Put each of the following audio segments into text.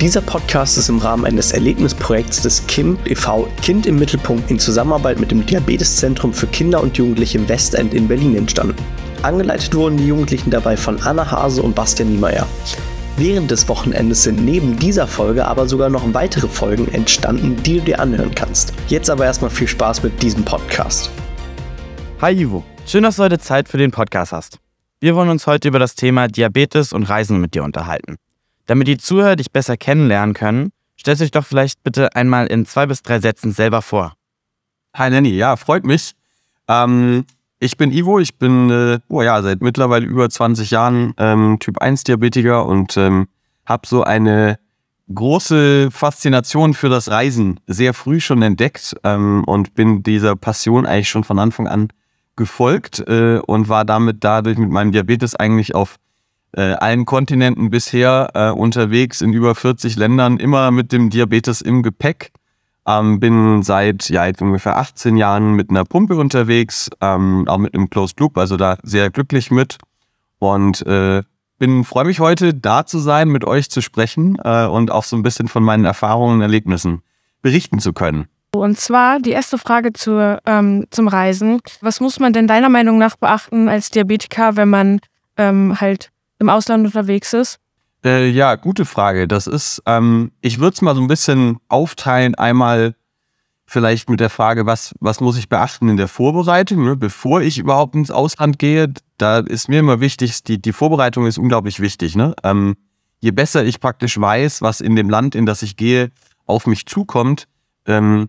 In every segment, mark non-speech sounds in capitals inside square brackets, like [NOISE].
Dieser Podcast ist im Rahmen eines Erlebnisprojekts des KIM e.V. Kind im Mittelpunkt in Zusammenarbeit mit dem Diabeteszentrum für Kinder und Jugendliche im Westend in Berlin entstanden. Angeleitet wurden die Jugendlichen dabei von Anna Hase und Bastian Niemeyer. Während des Wochenendes sind neben dieser Folge aber sogar noch weitere Folgen entstanden, die du dir anhören kannst. Jetzt aber erstmal viel Spaß mit diesem Podcast. Hi Ivo, schön, dass du heute Zeit für den Podcast hast. Wir wollen uns heute über das Thema Diabetes und Reisen mit dir unterhalten. Damit die Zuhörer dich besser kennenlernen können, stellst du dich doch vielleicht bitte einmal in zwei bis drei Sätzen selber vor. Hi Nanny, ja, freut mich. Ähm, ich bin Ivo, ich bin äh, oh ja, seit mittlerweile über 20 Jahren ähm, Typ 1 Diabetiker und ähm, habe so eine große Faszination für das Reisen sehr früh schon entdeckt ähm, und bin dieser Passion eigentlich schon von Anfang an gefolgt äh, und war damit dadurch mit meinem Diabetes eigentlich auf äh, allen Kontinenten bisher äh, unterwegs, in über 40 Ländern, immer mit dem Diabetes im Gepäck. Ähm, bin seit ja, ungefähr 18 Jahren mit einer Pumpe unterwegs, ähm, auch mit einem Closed Loop, also da sehr glücklich mit. Und äh, bin freue mich heute da zu sein, mit euch zu sprechen äh, und auch so ein bisschen von meinen Erfahrungen und Erlebnissen berichten zu können. Und zwar die erste Frage zur, ähm, zum Reisen. Was muss man denn deiner Meinung nach beachten als Diabetiker, wenn man ähm, halt im Ausland unterwegs ist? Äh, ja, gute Frage. Das ist, ähm, ich würde es mal so ein bisschen aufteilen. Einmal vielleicht mit der Frage, was, was muss ich beachten in der Vorbereitung, ne? bevor ich überhaupt ins Ausland gehe. Da ist mir immer wichtig, die, die Vorbereitung ist unglaublich wichtig. Ne? Ähm, je besser ich praktisch weiß, was in dem Land, in das ich gehe, auf mich zukommt, ähm,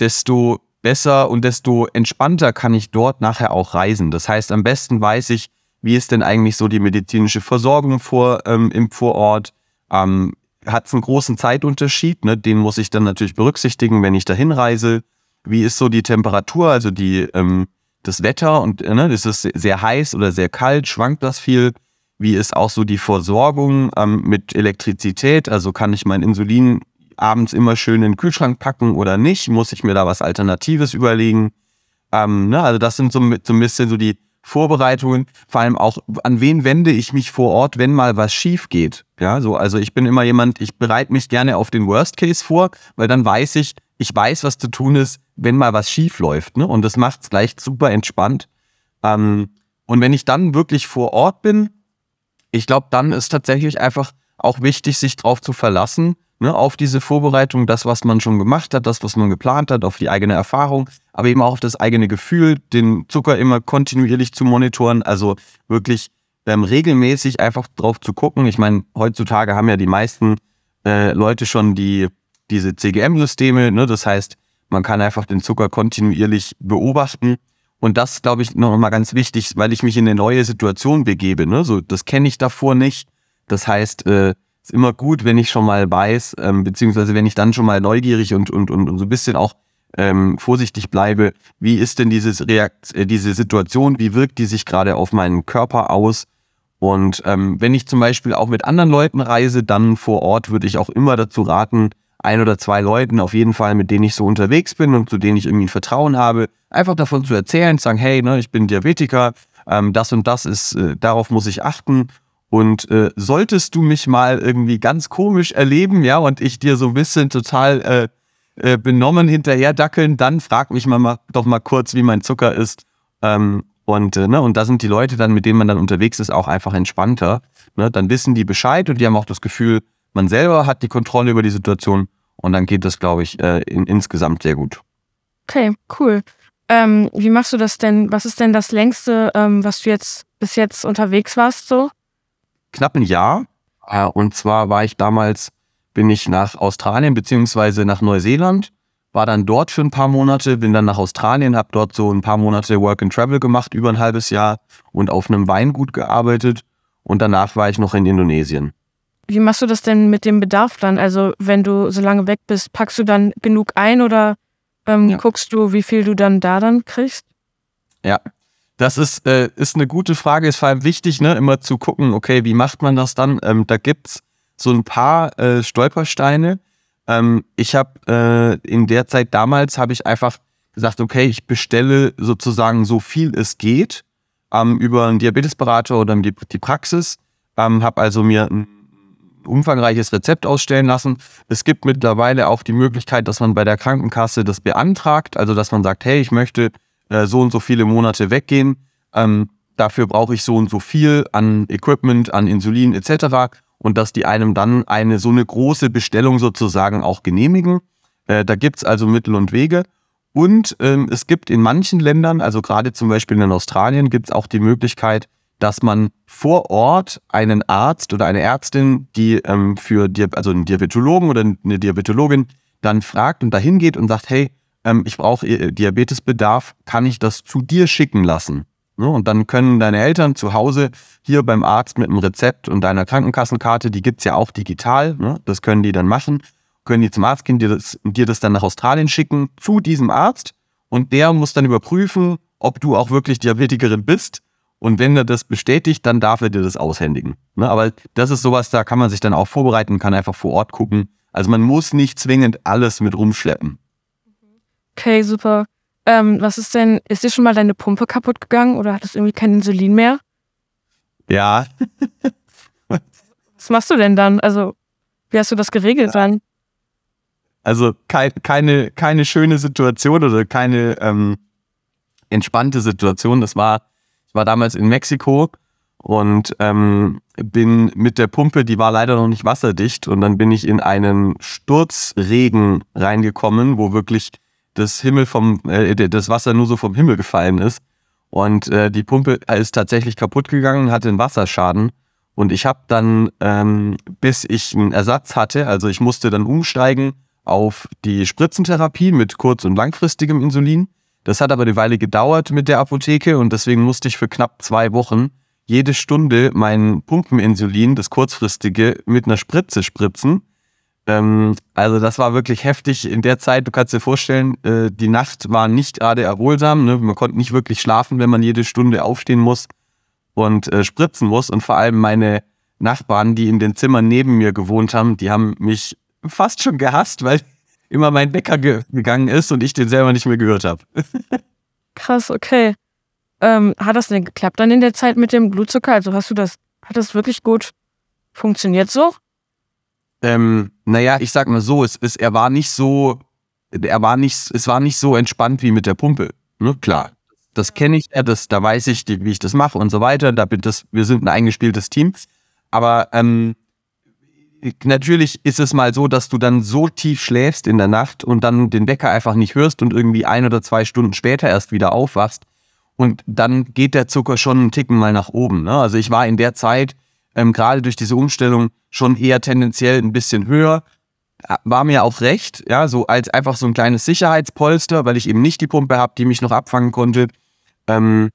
desto besser und desto entspannter kann ich dort nachher auch reisen. Das heißt, am besten weiß ich, wie ist denn eigentlich so die medizinische Versorgung vor, ähm, im Vorort? Ähm, Hat es einen großen Zeitunterschied? Ne? Den muss ich dann natürlich berücksichtigen, wenn ich dahin reise. Wie ist so die Temperatur, also die, ähm, das Wetter? Und äh, ne, ist es sehr heiß oder sehr kalt? Schwankt das viel? Wie ist auch so die Versorgung ähm, mit Elektrizität? Also kann ich mein Insulin abends immer schön in den Kühlschrank packen oder nicht? Muss ich mir da was Alternatives überlegen? Ähm, ne, also das sind so, so ein bisschen so die Vorbereitungen, vor allem auch, an wen wende ich mich vor Ort, wenn mal was schief geht. Ja, so, also ich bin immer jemand, ich bereite mich gerne auf den Worst Case vor, weil dann weiß ich, ich weiß, was zu tun ist, wenn mal was schief läuft. Ne? Und das macht es gleich super entspannt. Ähm, und wenn ich dann wirklich vor Ort bin, ich glaube, dann ist tatsächlich einfach auch wichtig, sich darauf zu verlassen, ne, auf diese Vorbereitung, das, was man schon gemacht hat, das, was man geplant hat, auf die eigene Erfahrung, aber eben auch auf das eigene Gefühl, den Zucker immer kontinuierlich zu monitoren, also wirklich ähm, regelmäßig einfach drauf zu gucken. Ich meine, heutzutage haben ja die meisten äh, Leute schon die, diese CGM-Systeme, ne, das heißt, man kann einfach den Zucker kontinuierlich beobachten. Und das, glaube ich, noch mal ganz wichtig, weil ich mich in eine neue Situation begebe. Ne? So, das kenne ich davor nicht. Das heißt, äh, ist immer gut, wenn ich schon mal weiß, ähm, beziehungsweise wenn ich dann schon mal neugierig und, und, und, und so ein bisschen auch ähm, vorsichtig bleibe, wie ist denn dieses Reakt äh, diese Situation, wie wirkt die sich gerade auf meinen Körper aus? Und ähm, wenn ich zum Beispiel auch mit anderen Leuten reise, dann vor Ort würde ich auch immer dazu raten, ein oder zwei Leuten auf jeden Fall, mit denen ich so unterwegs bin und zu denen ich irgendwie ein Vertrauen habe, einfach davon zu erzählen, zu sagen, hey, ne, ich bin Diabetiker, ähm, das und das ist, äh, darauf muss ich achten und äh, solltest du mich mal irgendwie ganz komisch erleben, ja, und ich dir so ein bisschen total äh, äh, benommen hinterher dackeln, dann frag mich mal, doch mal kurz, wie mein Zucker ist. Ähm, und, äh, ne, und da sind die Leute dann, mit denen man dann unterwegs ist, auch einfach entspannter. Ne? Dann wissen die Bescheid und die haben auch das Gefühl, man selber hat die Kontrolle über die Situation und dann geht das, glaube ich, äh, in, insgesamt sehr gut. Okay, cool. Ähm, wie machst du das denn? Was ist denn das längste, ähm, was du jetzt bis jetzt unterwegs warst so? Knapp ein Jahr. Äh, und zwar war ich damals, bin ich nach Australien beziehungsweise nach Neuseeland, war dann dort für ein paar Monate, bin dann nach Australien, habe dort so ein paar Monate Work and Travel gemacht, über ein halbes Jahr und auf einem Weingut gearbeitet. Und danach war ich noch in Indonesien. Wie machst du das denn mit dem Bedarf dann? Also wenn du so lange weg bist, packst du dann genug ein oder ähm, ja. guckst du, wie viel du dann da dann kriegst? Ja, das ist, äh, ist eine gute Frage. Ist vor allem wichtig, ne, immer zu gucken, okay, wie macht man das dann? Ähm, da es so ein paar äh, Stolpersteine. Ähm, ich habe äh, in der Zeit damals habe ich einfach gesagt, okay, ich bestelle sozusagen so viel es geht ähm, über einen Diabetesberater oder die, die Praxis. Ähm, habe also mir ein umfangreiches Rezept ausstellen lassen. Es gibt mittlerweile auch die Möglichkeit, dass man bei der Krankenkasse das beantragt, also dass man sagt, hey, ich möchte äh, so und so viele Monate weggehen. Ähm, dafür brauche ich so und so viel an Equipment, an Insulin etc. Und dass die einem dann eine so eine große Bestellung sozusagen auch genehmigen. Äh, da gibt es also Mittel und Wege. Und ähm, es gibt in manchen Ländern, also gerade zum Beispiel in Australien, gibt es auch die Möglichkeit, dass man vor Ort einen Arzt oder eine Ärztin, die ähm, für also einen Diabetologen oder eine Diabetologin dann fragt und dahin geht und sagt, hey, ähm, ich brauche äh, Diabetesbedarf, kann ich das zu dir schicken lassen? Und dann können deine Eltern zu Hause hier beim Arzt mit einem Rezept und deiner Krankenkassenkarte, die gibt es ja auch digital, ne? das können die dann machen, können die zum Arzt gehen, dir das, dir das dann nach Australien schicken, zu diesem Arzt und der muss dann überprüfen, ob du auch wirklich Diabetikerin bist. Und wenn er das bestätigt, dann darf er dir das aushändigen. Ne? Aber das ist sowas, da kann man sich dann auch vorbereiten, kann einfach vor Ort gucken. Also man muss nicht zwingend alles mit rumschleppen. Okay, super. Ähm, was ist denn, ist dir schon mal deine Pumpe kaputt gegangen oder hattest du irgendwie kein Insulin mehr? Ja. was machst du denn dann? Also, wie hast du das geregelt dann? Also kein, keine, keine schöne Situation oder keine ähm, entspannte Situation. Das war, ich war damals in Mexiko und ähm, bin mit der Pumpe, die war leider noch nicht wasserdicht, und dann bin ich in einen Sturzregen reingekommen, wo wirklich das Himmel vom, äh, das Wasser nur so vom Himmel gefallen ist. Und äh, die Pumpe ist tatsächlich kaputt gegangen, hatte einen Wasserschaden. Und ich habe dann, ähm, bis ich einen Ersatz hatte, also ich musste dann umsteigen auf die Spritzentherapie mit kurz- und langfristigem Insulin. Das hat aber eine Weile gedauert mit der Apotheke und deswegen musste ich für knapp zwei Wochen jede Stunde mein Pumpeninsulin, das kurzfristige, mit einer Spritze spritzen. Ähm, also das war wirklich heftig in der Zeit. Du kannst dir vorstellen, äh, die Nacht war nicht gerade erholsam. Ne? Man konnte nicht wirklich schlafen, wenn man jede Stunde aufstehen muss und äh, spritzen muss. Und vor allem meine Nachbarn, die in den Zimmern neben mir gewohnt haben, die haben mich fast schon gehasst, weil [LAUGHS] immer mein Wecker ge gegangen ist und ich den selber nicht mehr gehört habe. [LAUGHS] Krass, okay. Ähm, hat das denn geklappt dann in der Zeit mit dem Blutzucker? Also hast du das, hat das wirklich gut funktioniert so? Ähm, naja, ich sag mal so, es, es, er war nicht so, er war nicht, es war nicht so entspannt wie mit der Pumpe. Ne? Klar, das kenne ich, das, da weiß ich, wie ich das mache und so weiter. Da bin das, wir sind ein eingespieltes Team. Aber ähm, natürlich ist es mal so, dass du dann so tief schläfst in der Nacht und dann den Wecker einfach nicht hörst und irgendwie ein oder zwei Stunden später erst wieder aufwachst. Und dann geht der Zucker schon einen Ticken mal nach oben. Ne? Also ich war in der Zeit, ähm, gerade durch diese Umstellung, schon eher tendenziell ein bisschen höher. War mir auch recht, ja, so als einfach so ein kleines Sicherheitspolster, weil ich eben nicht die Pumpe habe, die mich noch abfangen konnte. Ähm,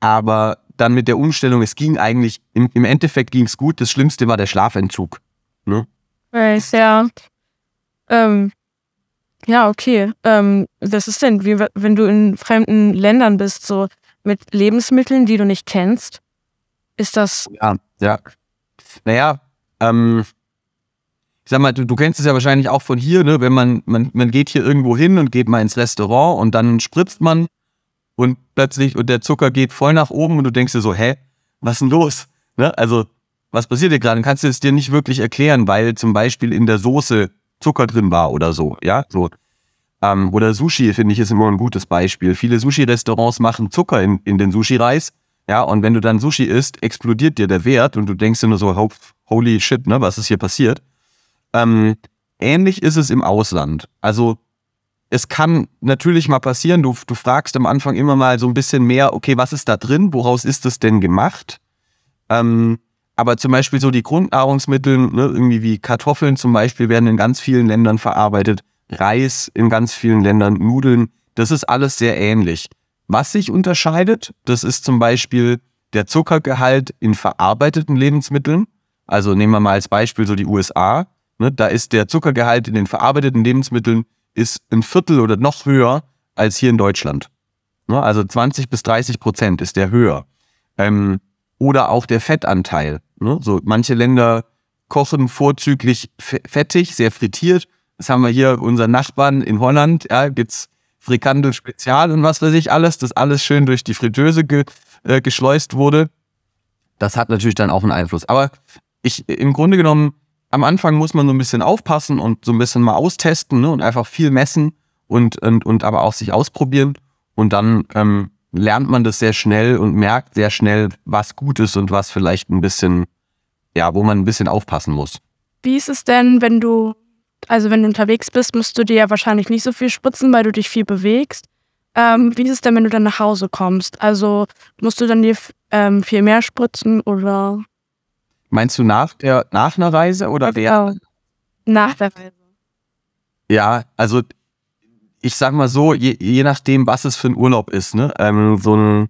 aber dann mit der Umstellung, es ging eigentlich, im, im Endeffekt ging es gut. Das Schlimmste war der Schlafentzug. Ne? Weiß, ja. Ähm, ja, okay. Ähm, was ist denn, wie, wenn du in fremden Ländern bist, so mit Lebensmitteln, die du nicht kennst? Ist das. Ja, ja. Naja, ähm, ich sag mal, du, du kennst es ja wahrscheinlich auch von hier, ne? Wenn man, man, man geht hier irgendwo hin und geht mal ins Restaurant und dann spritzt man und plötzlich, und der Zucker geht voll nach oben und du denkst dir so, hä, was ist denn los? Ne? Also, was passiert hier gerade? Kannst du es dir nicht wirklich erklären, weil zum Beispiel in der Soße Zucker drin war oder so, ja, so. Ähm, oder Sushi, finde ich, ist immer ein gutes Beispiel. Viele Sushi-Restaurants machen Zucker in, in den Sushi-Reis, ja, und wenn du dann Sushi isst, explodiert dir der Wert und du denkst dir nur so, holy shit, ne, was ist hier passiert? Ähm, ähnlich ist es im Ausland. Also, es kann natürlich mal passieren, du, du fragst am Anfang immer mal so ein bisschen mehr, okay, was ist da drin? Woraus ist das denn gemacht? Ähm, aber zum Beispiel so die Grundnahrungsmittel, ne, irgendwie wie Kartoffeln zum Beispiel, werden in ganz vielen Ländern verarbeitet. Reis in ganz vielen Ländern, Nudeln, das ist alles sehr ähnlich. Was sich unterscheidet, das ist zum Beispiel der Zuckergehalt in verarbeiteten Lebensmitteln. Also nehmen wir mal als Beispiel so die USA. Ne, da ist der Zuckergehalt in den verarbeiteten Lebensmitteln ist ein Viertel oder noch höher als hier in Deutschland. Ne, also 20 bis 30 Prozent ist der höher. Ähm, oder auch der Fettanteil. Ne? So manche Länder kochen vorzüglich fettig, sehr frittiert. Das haben wir hier unseren Nachbarn in Holland. Ja, gibt's Frikandel Spezial und was weiß ich alles, das alles schön durch die Fritteuse ge, äh, geschleust wurde. Das hat natürlich dann auch einen Einfluss. Aber ich, im Grunde genommen, am Anfang muss man so ein bisschen aufpassen und so ein bisschen mal austesten ne, und einfach viel messen und, und, und aber auch sich ausprobieren. Und dann ähm, lernt man das sehr schnell und merkt sehr schnell, was gut ist und was vielleicht ein bisschen, ja, wo man ein bisschen aufpassen muss. Wie ist es denn, wenn du, also wenn du unterwegs bist, musst du dir ja wahrscheinlich nicht so viel spritzen, weil du dich viel bewegst. Ähm, wie ist es denn, wenn du dann nach Hause kommst? Also musst du dann dir ähm, viel mehr spritzen oder? Meinst du nach der nach einer Reise oder der? Nach der Reise. Ja, also ich sag mal so, je, je nachdem, was es für ein Urlaub ist, ne? Ähm, so ein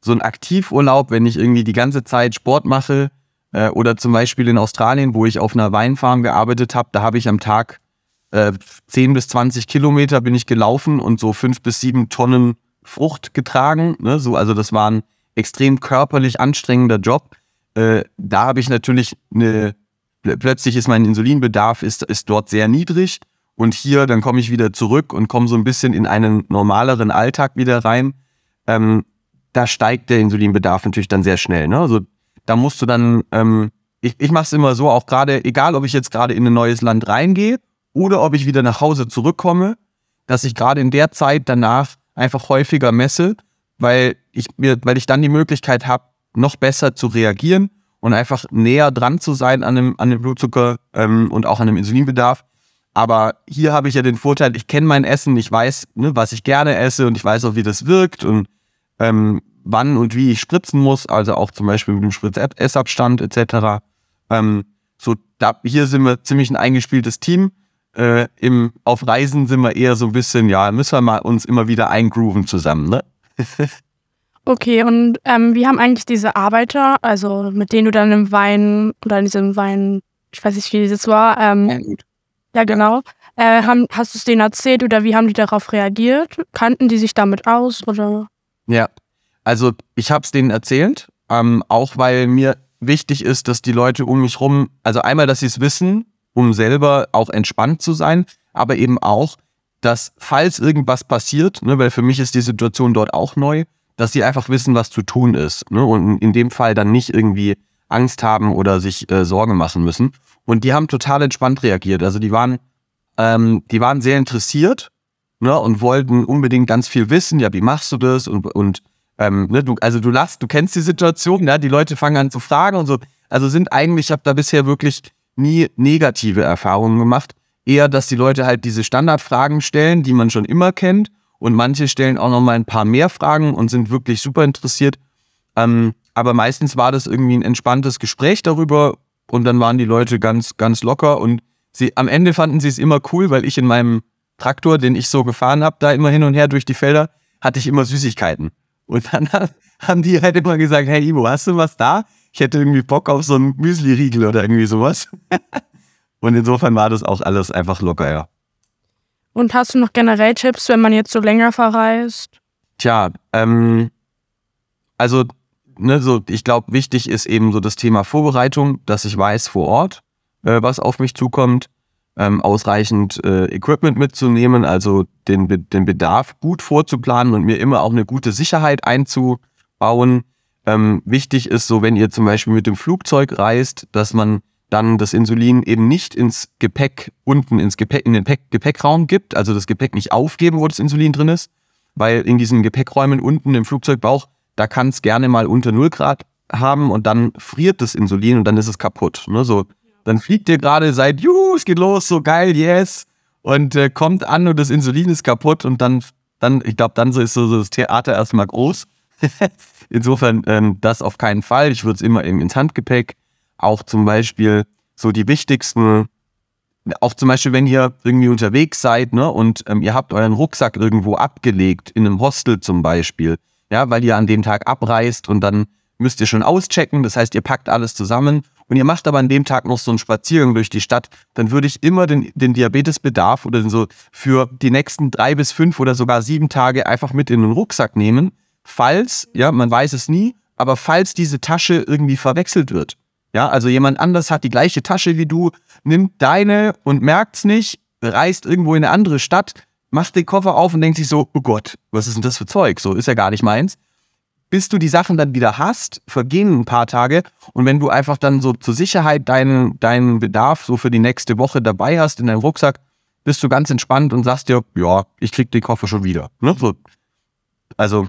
so ein Aktivurlaub, wenn ich irgendwie die ganze Zeit Sport mache äh, oder zum Beispiel in Australien, wo ich auf einer Weinfarm gearbeitet habe, da habe ich am Tag äh, 10 bis 20 Kilometer bin ich gelaufen und so fünf bis sieben Tonnen Frucht getragen. Ne? So, also das war ein extrem körperlich anstrengender Job. Äh, da habe ich natürlich eine, plötzlich ist mein Insulinbedarf ist, ist dort sehr niedrig. Und hier, dann komme ich wieder zurück und komme so ein bisschen in einen normaleren Alltag wieder rein. Ähm, da steigt der Insulinbedarf natürlich dann sehr schnell. Ne? Also da musst du dann, ähm, ich, ich mache es immer so, auch gerade, egal ob ich jetzt gerade in ein neues Land reingehe oder ob ich wieder nach Hause zurückkomme, dass ich gerade in der Zeit danach einfach häufiger messe, weil ich mir, weil ich dann die Möglichkeit habe, noch besser zu reagieren und einfach näher dran zu sein an dem, an dem Blutzucker ähm, und auch an dem Insulinbedarf. Aber hier habe ich ja den Vorteil, ich kenne mein Essen, ich weiß, ne, was ich gerne esse und ich weiß auch, wie das wirkt und ähm, wann und wie ich spritzen muss, also auch zum Beispiel mit dem Spritz-Essabstand etc. Ähm, so, da, hier sind wir ziemlich ein eingespieltes Team. Äh, im, auf Reisen sind wir eher so ein bisschen, ja, müssen wir mal uns immer wieder eingrooven zusammen, ne? [LAUGHS] okay, und ähm, wie haben eigentlich diese Arbeiter, also mit denen du dann im Wein oder in diesem Wein, ich weiß nicht, wie das war, ähm, ja, ja, genau. Äh, haben, hast du es denen erzählt oder wie haben die darauf reagiert? Kannten die sich damit aus oder? Ja, also ich habe es denen erzählt, ähm, auch weil mir wichtig ist, dass die Leute um mich rum, also einmal, dass sie es wissen, um selber auch entspannt zu sein, aber eben auch, dass falls irgendwas passiert, ne, weil für mich ist die Situation dort auch neu, dass sie einfach wissen, was zu tun ist ne, und in dem Fall dann nicht irgendwie Angst haben oder sich äh, Sorgen machen müssen. Und die haben total entspannt reagiert. Also die waren, ähm, die waren sehr interessiert ne, und wollten unbedingt ganz viel wissen. Ja, wie machst du das und, und ähm, ne, du, also du lachst, du kennst die Situation, ja, die Leute fangen an zu fragen und so. Also sind eigentlich, ich habe da bisher wirklich nie negative Erfahrungen gemacht. Eher, dass die Leute halt diese Standardfragen stellen, die man schon immer kennt. Und manche stellen auch noch mal ein paar mehr Fragen und sind wirklich super interessiert. Ähm, aber meistens war das irgendwie ein entspanntes Gespräch darüber und dann waren die Leute ganz, ganz locker und sie, am Ende fanden sie es immer cool, weil ich in meinem Traktor, den ich so gefahren habe, da immer hin und her durch die Felder, hatte ich immer Süßigkeiten. Und dann [LAUGHS] haben die halt immer gesagt, hey Ivo, hast du was da? Ich hätte irgendwie Bock auf so einen Müsli-Riegel oder irgendwie sowas. [LAUGHS] Und insofern war das auch alles einfach locker, ja. Und hast du noch generell Tipps, wenn man jetzt so länger verreist? Tja, ähm, also, ne, so, ich glaube, wichtig ist eben so das Thema Vorbereitung, dass ich weiß vor Ort, äh, was auf mich zukommt ähm, ausreichend äh, Equipment mitzunehmen, also den, den Bedarf gut vorzuplanen und mir immer auch eine gute Sicherheit einzubauen. Ähm, wichtig ist so, wenn ihr zum Beispiel mit dem Flugzeug reist, dass man dann das Insulin eben nicht ins Gepäck unten ins Gepäck in den Gepäck, Gepäckraum gibt, also das Gepäck nicht aufgeben, wo das Insulin drin ist, weil in diesen Gepäckräumen unten im Flugzeugbauch, da kann es gerne mal unter 0 Grad haben und dann friert das Insulin und dann ist es kaputt. Ne? So dann fliegt ihr gerade, seid, juhu, es geht los, so geil, yes. Und äh, kommt an und das Insulin ist kaputt und dann, dann ich glaube, dann so ist so, so das Theater erstmal groß. [LAUGHS] Insofern ähm, das auf keinen Fall. Ich würde es immer ins Handgepäck. Auch zum Beispiel so die wichtigsten, auch zum Beispiel, wenn ihr irgendwie unterwegs seid, ne, und ähm, ihr habt euren Rucksack irgendwo abgelegt, in einem Hostel zum Beispiel, ja, weil ihr an dem Tag abreist und dann müsst ihr schon auschecken. Das heißt, ihr packt alles zusammen und ihr macht aber an dem Tag noch so einen Spaziergang durch die Stadt, dann würde ich immer den, den Diabetesbedarf oder so für die nächsten drei bis fünf oder sogar sieben Tage einfach mit in den Rucksack nehmen, falls, ja, man weiß es nie, aber falls diese Tasche irgendwie verwechselt wird. Ja, also jemand anders hat die gleiche Tasche wie du, nimmt deine und merkt's nicht, reist irgendwo in eine andere Stadt, macht den Koffer auf und denkt sich so, oh Gott, was ist denn das für Zeug? So ist ja gar nicht meins bis du die Sachen dann wieder hast, vergehen ein paar Tage. Und wenn du einfach dann so zur Sicherheit deinen, deinen Bedarf so für die nächste Woche dabei hast in deinem Rucksack, bist du ganz entspannt und sagst dir, ja, ich krieg den Koffer schon wieder. Ne? So. Also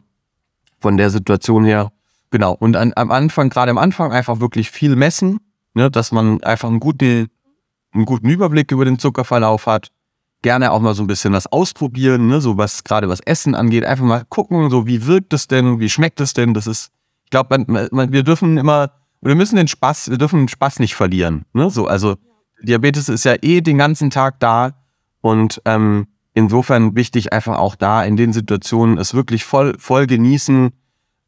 von der Situation her, genau. Und an, am Anfang, gerade am Anfang, einfach wirklich viel messen, ne? dass man einfach einen guten, einen guten Überblick über den Zuckerverlauf hat gerne auch mal so ein bisschen was ausprobieren, ne? so was gerade was Essen angeht. Einfach mal gucken, so wie wirkt es denn, wie schmeckt es denn. Das ist, ich glaube, wir dürfen immer, wir müssen den Spaß, wir dürfen den Spaß nicht verlieren. Ne? So, also Diabetes ist ja eh den ganzen Tag da und ähm, insofern wichtig einfach auch da in den Situationen es wirklich voll, voll genießen,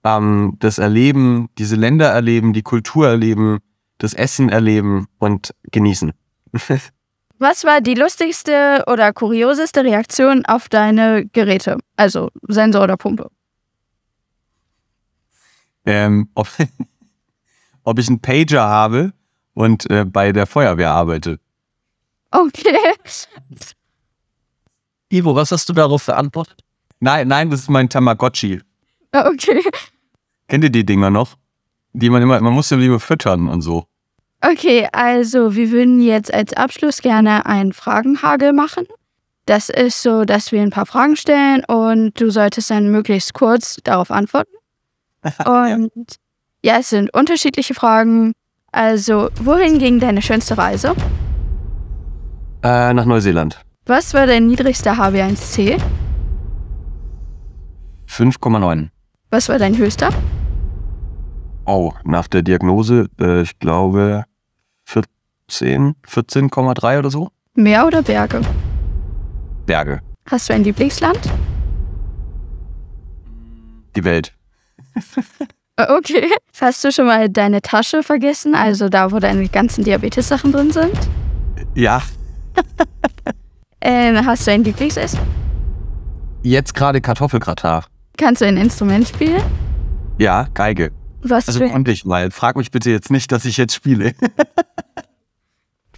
ähm, das Erleben, diese Länder erleben, die Kultur erleben, das Essen erleben und genießen. [LAUGHS] Was war die lustigste oder kurioseste Reaktion auf deine Geräte? Also Sensor oder Pumpe? Ähm, ob, [LAUGHS] ob ich einen Pager habe und äh, bei der Feuerwehr arbeite. Okay. Ivo, was hast du darauf verantwortet? Nein, nein, das ist mein Tamagotchi. Okay. Kennt ihr die Dinger noch? Die man immer, man muss ja lieber füttern und so. Okay, also wir würden jetzt als Abschluss gerne einen Fragenhagel machen. Das ist so, dass wir ein paar Fragen stellen und du solltest dann möglichst kurz darauf antworten. [LAUGHS] Und ja, es sind unterschiedliche Fragen. Also, wohin ging deine schönste Reise? Äh, nach Neuseeland. Was war dein niedrigster HB1C? 5,9. Was war dein höchster? Oh, nach der Diagnose, äh, ich glaube 14, 14,3 oder so. Meer oder Berge? Berge. Hast du ein Lieblingsland? Die Welt. Äh, [LAUGHS] okay. Hast du schon mal deine Tasche vergessen, also da, wo deine ganzen Diabetes-Sachen drin sind? Ja. [LAUGHS] Ähm, hast du ein Lieblingsessen? Jetzt gerade Kartoffelgratin. Kannst du ein Instrument spielen? Ja, Geige. Was, Also konnte ich mal. Frag mich bitte jetzt nicht, dass ich jetzt spiele. [LAUGHS]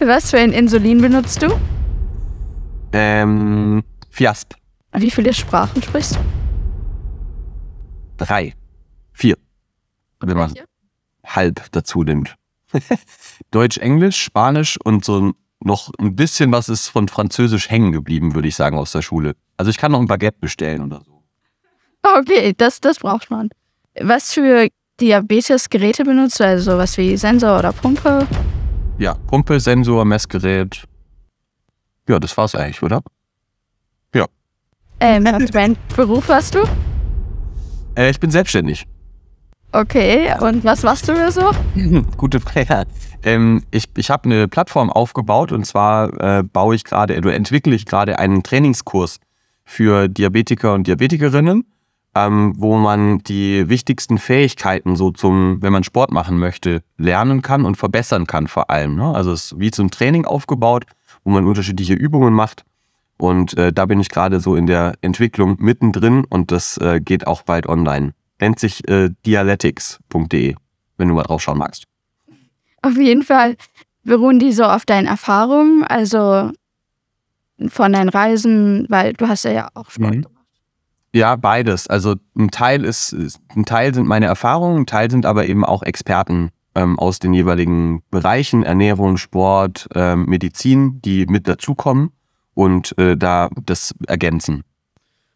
was für ein Insulin benutzt du? ähm, Fiasp. Wie viele Sprachen sprichst du? Drei. Vier. Wenn man halb dazu nimmt. [LAUGHS] Deutsch, Englisch, Spanisch und so noch ein bisschen was ist von Französisch hängen geblieben, würde ich sagen, aus der Schule. Also ich kann noch ein Baguette bestellen oder so. Okay, das, das braucht man. Was für Diabetes-Geräte benutzt du? Also sowas wie Sensor oder Pumpe? Ja, Pumpe, Sensor, Messgerät. Ja, das war's eigentlich, oder? Ähm, was für einen Beruf hast du? Äh, ich bin selbstständig. Okay, und was machst du so? [LAUGHS] Gute Frage. Ähm, ich ich habe eine Plattform aufgebaut und zwar äh, baue ich gerade oder entwickle ich gerade einen Trainingskurs für Diabetiker und Diabetikerinnen, ähm, wo man die wichtigsten Fähigkeiten so zum, wenn man Sport machen möchte, lernen kann und verbessern kann vor allem. Ne? Also es ist wie zum Training aufgebaut, wo man unterschiedliche Übungen macht. Und äh, da bin ich gerade so in der Entwicklung mittendrin und das äh, geht auch bald online. Nennt sich äh, dialetics.de, wenn du mal drauf schauen magst. Auf jeden Fall beruhen die so auf deinen Erfahrungen, also von deinen Reisen, weil du hast ja, auch Sport Mhm. Ja, beides. Also ein Teil ist, ist- ein Teil sind meine Erfahrungen, ein Teil sind aber eben auch Experten ähm, aus den jeweiligen Bereichen, Ernährung, Sport, ähm, Medizin, die mit dazukommen und äh, da das ergänzen.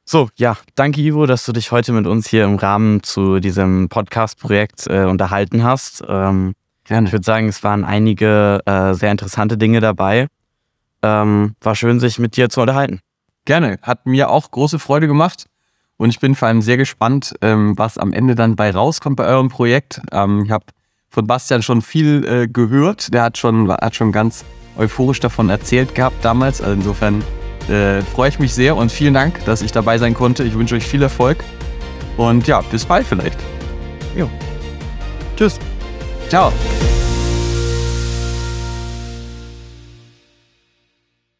So, ja, danke Ivo, dass du dich heute mit uns hier im Rahmen zu diesem Podcast-Projekt äh, unterhalten hast. Ähm, Gerne. ich würde sagen, es waren einige äh, sehr interessante Dinge dabei. Ähm, war schön, sich mit dir zu unterhalten. Gerne. Hat mir auch große Freude gemacht. Und ich bin vor allem sehr gespannt, ähm, was am Ende dann bei rauskommt bei eurem Projekt. Ähm, ich habe von Bastian schon viel äh, gehört. Der hat schon, hat schon ganz euphorisch davon erzählt gehabt damals. Also insofern äh, freue ich mich sehr und vielen Dank, dass ich dabei sein konnte. Ich wünsche euch viel Erfolg. Und ja, bis bald vielleicht. Tschüss. Ciao.